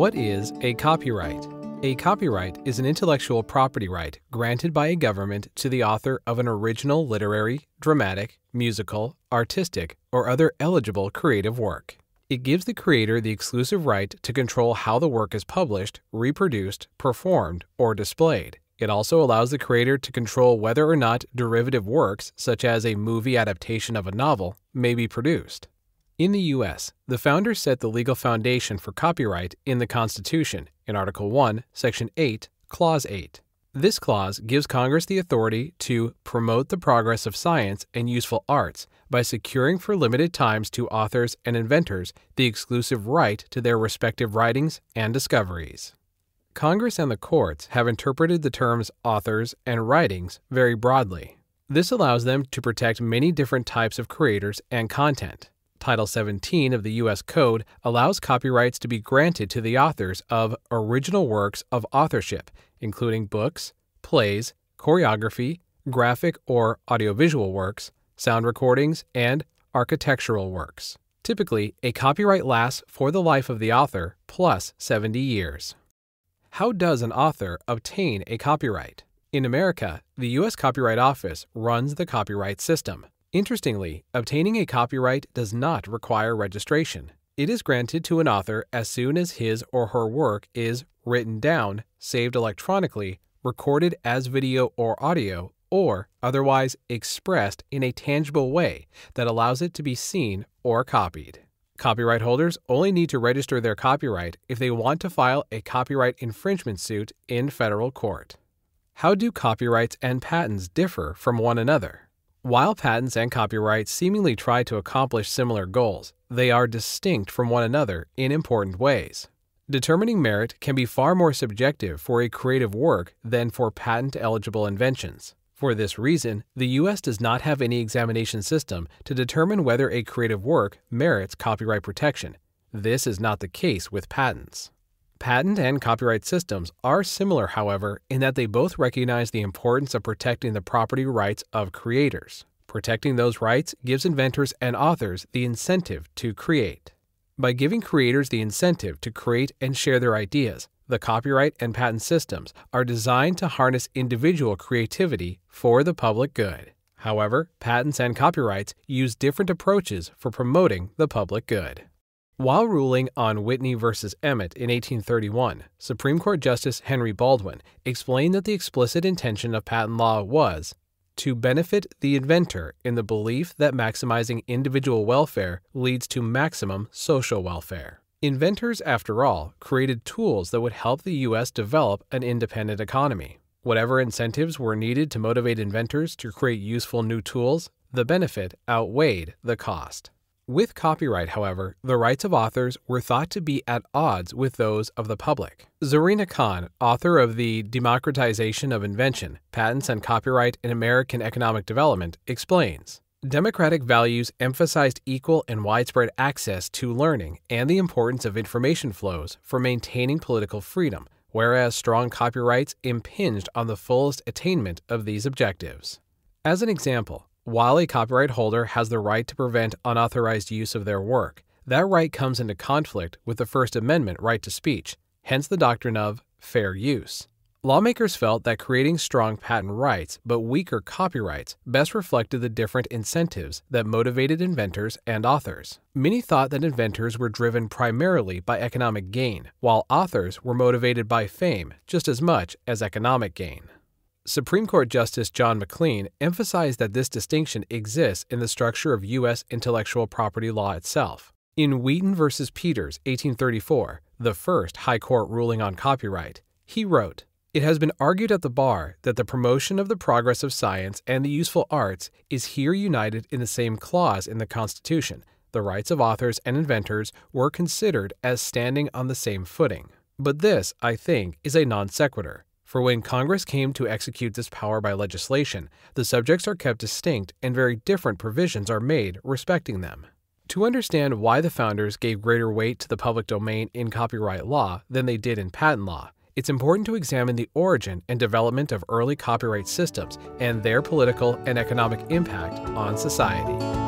What is a copyright? A copyright is an intellectual property right granted by a government to the author of an original literary, dramatic, musical, artistic, or other eligible creative work. It gives the creator the exclusive right to control how the work is published, reproduced, performed, or displayed. It also allows the creator to control whether or not derivative works, such as a movie adaptation of a novel, may be produced. In the U.S., the founders set the legal foundation for copyright in the Constitution in Article 1, Section 8, Clause 8. This clause gives Congress the authority to promote the progress of science and useful arts by securing for limited times to authors and inventors the exclusive right to their respective writings and discoveries. Congress and the courts have interpreted the terms authors and writings very broadly. This allows them to protect many different types of creators and content. Title 17 of the U.S. Code allows copyrights to be granted to the authors of original works of authorship, including books, plays, choreography, graphic or audiovisual works, sound recordings, and architectural works. Typically, a copyright lasts for the life of the author plus 70 years. How does an author obtain a copyright? In America, the U.S. Copyright Office runs the copyright system. Interestingly, obtaining a copyright does not require registration. It is granted to an author as soon as his or her work is written down, saved electronically, recorded as video or audio, or otherwise expressed in a tangible way that allows it to be seen or copied. Copyright holders only need to register their copyright if they want to file a copyright infringement suit in federal court. How do copyrights and patents differ from one another? While patents and copyrights seemingly try to accomplish similar goals, they are distinct from one another in important ways. Determining merit can be far more subjective for a creative work than for patent eligible inventions. For this reason, the U.S. does not have any examination system to determine whether a creative work merits copyright protection. This is not the case with patents. Patent and copyright systems are similar, however, in that they both recognize the importance of protecting the property rights of creators. Protecting those rights gives inventors and authors the incentive to create. By giving creators the incentive to create and share their ideas, the copyright and patent systems are designed to harness individual creativity for the public good. However, patents and copyrights use different approaches for promoting the public good. While ruling on Whitney v. Emmett in 1831, Supreme Court Justice Henry Baldwin explained that the explicit intention of patent law was to benefit the inventor in the belief that maximizing individual welfare leads to maximum social welfare. Inventors, after all, created tools that would help the U.S. develop an independent economy. Whatever incentives were needed to motivate inventors to create useful new tools, the benefit outweighed the cost. With copyright, however, the rights of authors were thought to be at odds with those of the public. Zorina Khan, author of The Democratization of Invention Patents and Copyright in American Economic Development, explains Democratic values emphasized equal and widespread access to learning and the importance of information flows for maintaining political freedom, whereas strong copyrights impinged on the fullest attainment of these objectives. As an example, while a copyright holder has the right to prevent unauthorized use of their work, that right comes into conflict with the First Amendment right to speech, hence the doctrine of fair use. Lawmakers felt that creating strong patent rights but weaker copyrights best reflected the different incentives that motivated inventors and authors. Many thought that inventors were driven primarily by economic gain, while authors were motivated by fame just as much as economic gain. Supreme Court Justice John McLean emphasized that this distinction exists in the structure of U.S. intellectual property law itself. In Wheaton v. Peters, 1834, the first high court ruling on copyright, he wrote, It has been argued at the bar that the promotion of the progress of science and the useful arts is here united in the same clause in the Constitution. The rights of authors and inventors were considered as standing on the same footing. But this, I think, is a non sequitur. For when Congress came to execute this power by legislation, the subjects are kept distinct and very different provisions are made respecting them. To understand why the founders gave greater weight to the public domain in copyright law than they did in patent law, it's important to examine the origin and development of early copyright systems and their political and economic impact on society.